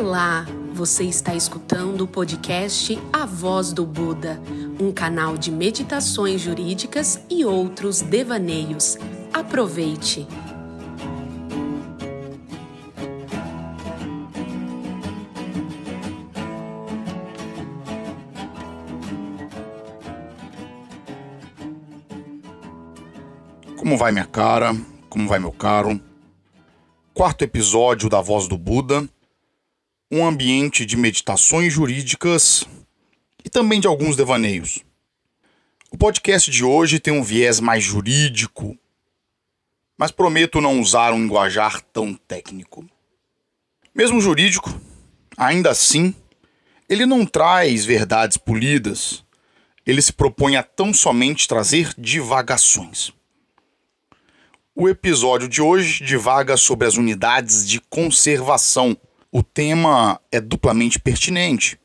Olá, você está escutando o podcast A Voz do Buda, um canal de meditações jurídicas e outros devaneios. Aproveite! Como vai minha cara? Como vai meu caro? Quarto episódio da Voz do Buda um ambiente de meditações jurídicas e também de alguns devaneios. O podcast de hoje tem um viés mais jurídico, mas prometo não usar um linguajar tão técnico. Mesmo jurídico, ainda assim, ele não traz verdades polidas, ele se propõe a tão somente trazer divagações. O episódio de hoje divaga sobre as unidades de conservação o tema é duplamente pertinente.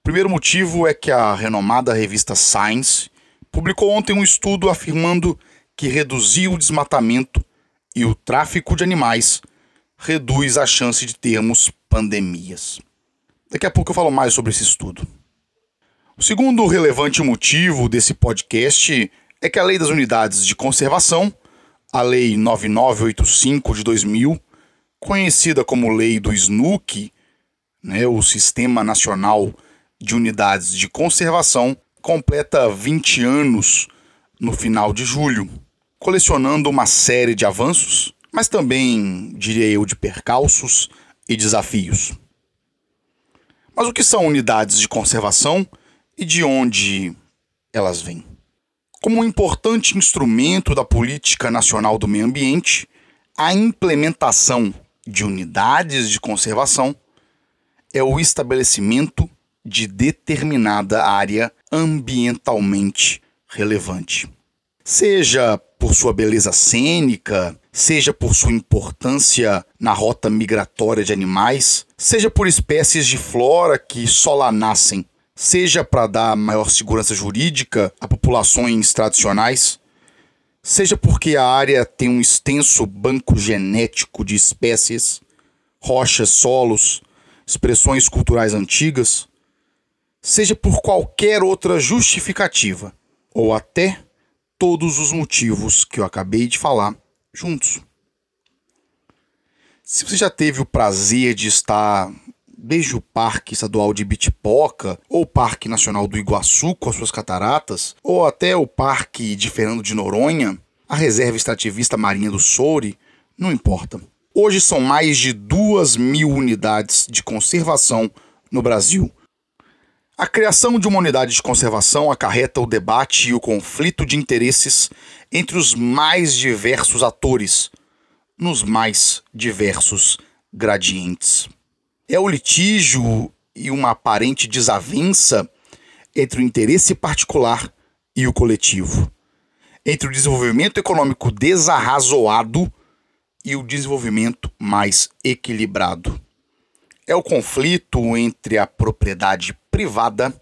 O primeiro motivo é que a renomada revista Science publicou ontem um estudo afirmando que reduzir o desmatamento e o tráfico de animais reduz a chance de termos pandemias. Daqui a pouco eu falo mais sobre esse estudo. O segundo relevante motivo desse podcast é que a Lei das Unidades de Conservação, a Lei 9985 de 2000, conhecida como Lei do SNUC, né, o Sistema Nacional de Unidades de Conservação, completa 20 anos no final de julho, colecionando uma série de avanços, mas também, diria eu, de percalços e desafios. Mas o que são unidades de conservação e de onde elas vêm? Como um importante instrumento da política nacional do meio ambiente, a implementação de unidades de conservação é o estabelecimento de determinada área ambientalmente relevante. Seja por sua beleza cênica, seja por sua importância na rota migratória de animais, seja por espécies de flora que só lá nascem, seja para dar maior segurança jurídica a populações tradicionais, seja porque a área tem um extenso banco genético de espécies, rochas, solos, expressões culturais antigas, seja por qualquer outra justificativa, ou até todos os motivos que eu acabei de falar juntos. Se você já teve o prazer de estar desde o Parque Estadual de Bitipoca, ou Parque Nacional do Iguaçu com as suas cataratas, ou até o Parque de Fernando de Noronha, a Reserva Extrativista Marinha do Soure, não importa. Hoje são mais de duas mil unidades de conservação no Brasil. A criação de uma unidade de conservação acarreta o debate e o conflito de interesses entre os mais diversos atores, nos mais diversos gradientes é o litígio e uma aparente desavença entre o interesse particular e o coletivo, entre o desenvolvimento econômico desarrazoado e o desenvolvimento mais equilibrado. É o conflito entre a propriedade privada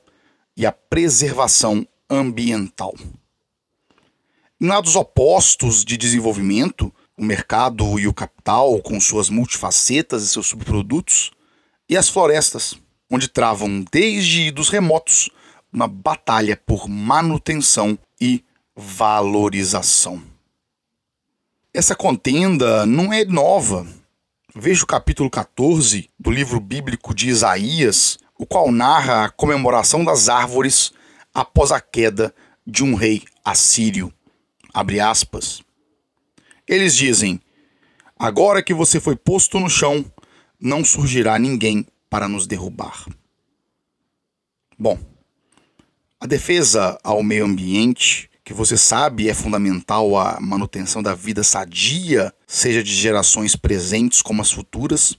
e a preservação ambiental. Em lados opostos de desenvolvimento, o mercado e o capital, com suas multifacetas e seus subprodutos, e as florestas, onde travam desde dos remotos uma batalha por manutenção e valorização. Essa contenda não é nova. Veja o capítulo 14 do livro bíblico de Isaías, o qual narra a comemoração das árvores após a queda de um rei assírio. Abre aspas. Eles dizem: Agora que você foi posto no chão, não surgirá ninguém para nos derrubar. Bom, a defesa ao meio ambiente, que você sabe é fundamental à manutenção da vida sadia, seja de gerações presentes como as futuras,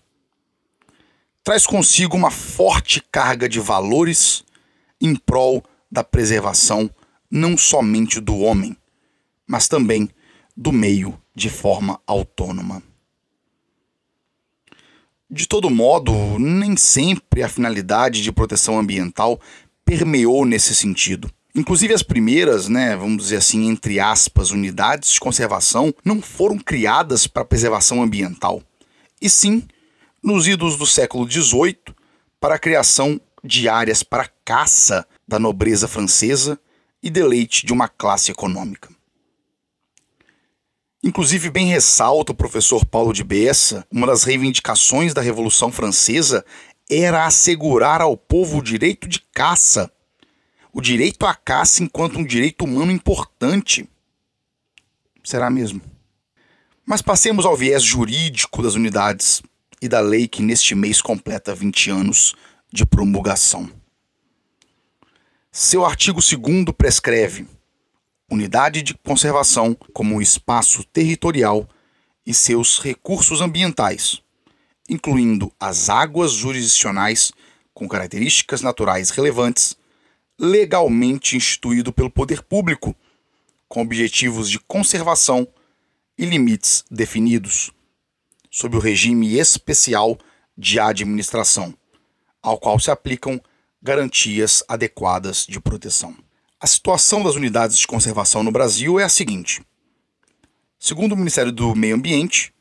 traz consigo uma forte carga de valores em prol da preservação não somente do homem, mas também do meio de forma autônoma. De todo modo, nem sempre a finalidade de proteção ambiental permeou nesse sentido. Inclusive as primeiras, né, vamos dizer assim, entre aspas, unidades de conservação não foram criadas para preservação ambiental, e sim nos idos do século XVIII para a criação de áreas para caça da nobreza francesa e deleite de uma classe econômica. Inclusive, bem ressalta o professor Paulo de Bessa, uma das reivindicações da Revolução Francesa era assegurar ao povo o direito de caça, o direito à caça enquanto um direito humano importante. Será mesmo? Mas passemos ao viés jurídico das unidades e da lei que neste mês completa 20 anos de promulgação. Seu artigo 2 prescreve unidade de conservação como espaço territorial e seus recursos ambientais, incluindo as águas jurisdicionais com características naturais relevantes, legalmente instituído pelo poder público, com objetivos de conservação e limites definidos, sob o regime especial de administração, ao qual se aplicam garantias adequadas de proteção. A situação das unidades de conservação no Brasil é a seguinte: segundo o Ministério do Meio Ambiente,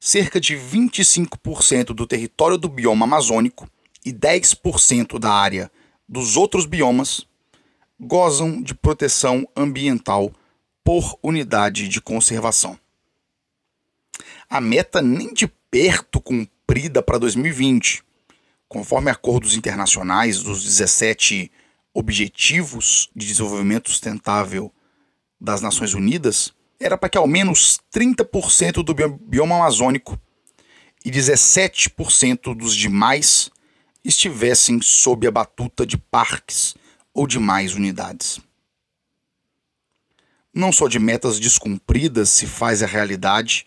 cerca de 25% do território do bioma amazônico e 10% da área dos outros biomas gozam de proteção ambiental por unidade de conservação. A meta nem de perto cumprida para 2020, conforme acordos internacionais dos 17 Objetivos de Desenvolvimento Sustentável das Nações Unidas era para que ao menos 30% do bioma amazônico e 17% dos demais estivessem sob a batuta de parques ou demais unidades. Não só de metas descumpridas se faz a realidade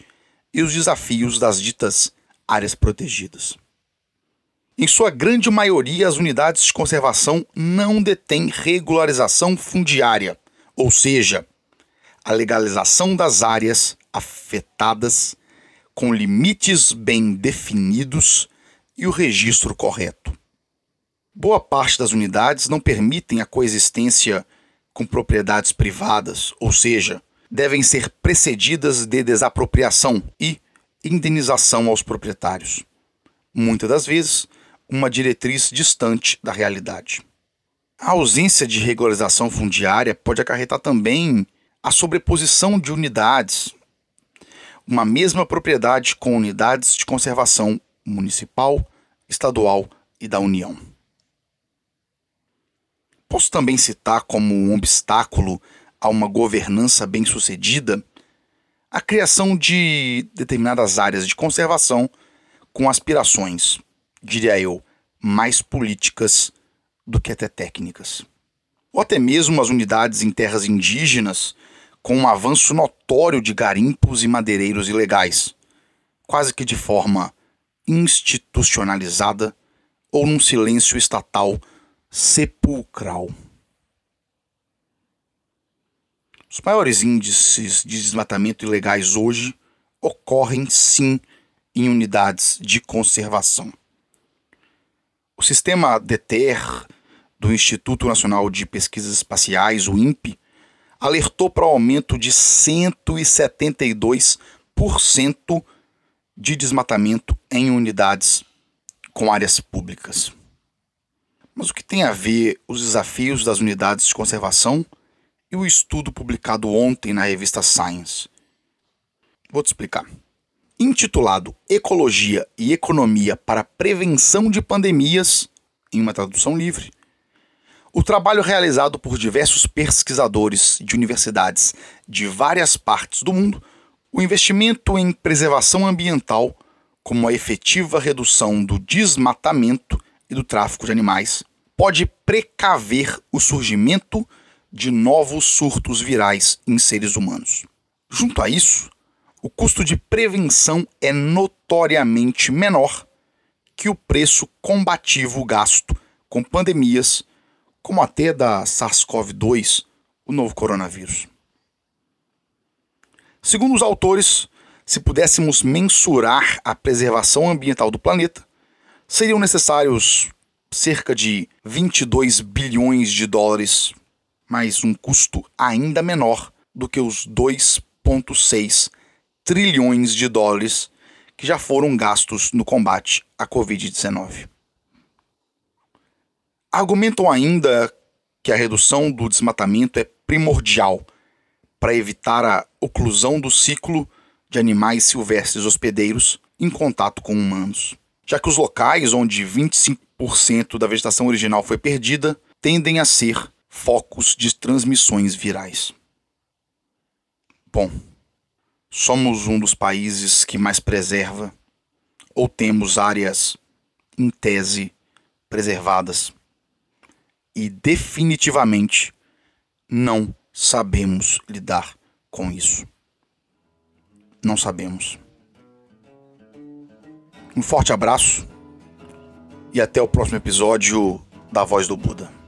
e os desafios das ditas áreas protegidas. Em sua grande maioria, as unidades de conservação não detêm regularização fundiária, ou seja, a legalização das áreas afetadas com limites bem definidos e o registro correto. Boa parte das unidades não permitem a coexistência com propriedades privadas, ou seja, devem ser precedidas de desapropriação e indenização aos proprietários. Muitas das vezes, uma diretriz distante da realidade. A ausência de regularização fundiária pode acarretar também a sobreposição de unidades, uma mesma propriedade com unidades de conservação municipal, estadual e da União. Posso também citar como um obstáculo a uma governança bem-sucedida a criação de determinadas áreas de conservação com aspirações diria eu, mais políticas do que até técnicas. Ou até mesmo as unidades em terras indígenas, com um avanço notório de garimpos e madeireiros ilegais, quase que de forma institucionalizada ou num silêncio estatal sepulcral. Os maiores índices de desmatamento ilegais hoje ocorrem sim em unidades de conservação. O sistema DETER do Instituto Nacional de Pesquisas Espaciais, o INPE, alertou para o aumento de 172% de desmatamento em unidades com áreas públicas. Mas o que tem a ver os desafios das unidades de conservação e o estudo publicado ontem na revista Science? Vou te explicar intitulado Ecologia e Economia para Prevenção de Pandemias, em uma tradução livre. O trabalho realizado por diversos pesquisadores de universidades de várias partes do mundo, o investimento em preservação ambiental, como a efetiva redução do desmatamento e do tráfico de animais, pode precaver o surgimento de novos surtos virais em seres humanos. Junto a isso, o custo de prevenção é notoriamente menor que o preço combativo gasto com pandemias, como até da SARS-CoV-2, o novo coronavírus. Segundo os autores, se pudéssemos mensurar a preservação ambiental do planeta, seriam necessários cerca de 22 bilhões de dólares, mas um custo ainda menor do que os 2,6 trilhões de dólares que já foram gastos no combate à Covid-19. Argumentam ainda que a redução do desmatamento é primordial para evitar a oclusão do ciclo de animais silvestres hospedeiros em contato com humanos, já que os locais onde 25% da vegetação original foi perdida tendem a ser focos de transmissões virais. Bom, somos um dos países que mais preserva ou temos áreas, em tese, preservadas. E definitivamente não sabemos lidar com isso. Não sabemos. Um forte abraço e até o próximo episódio da Voz do Buda.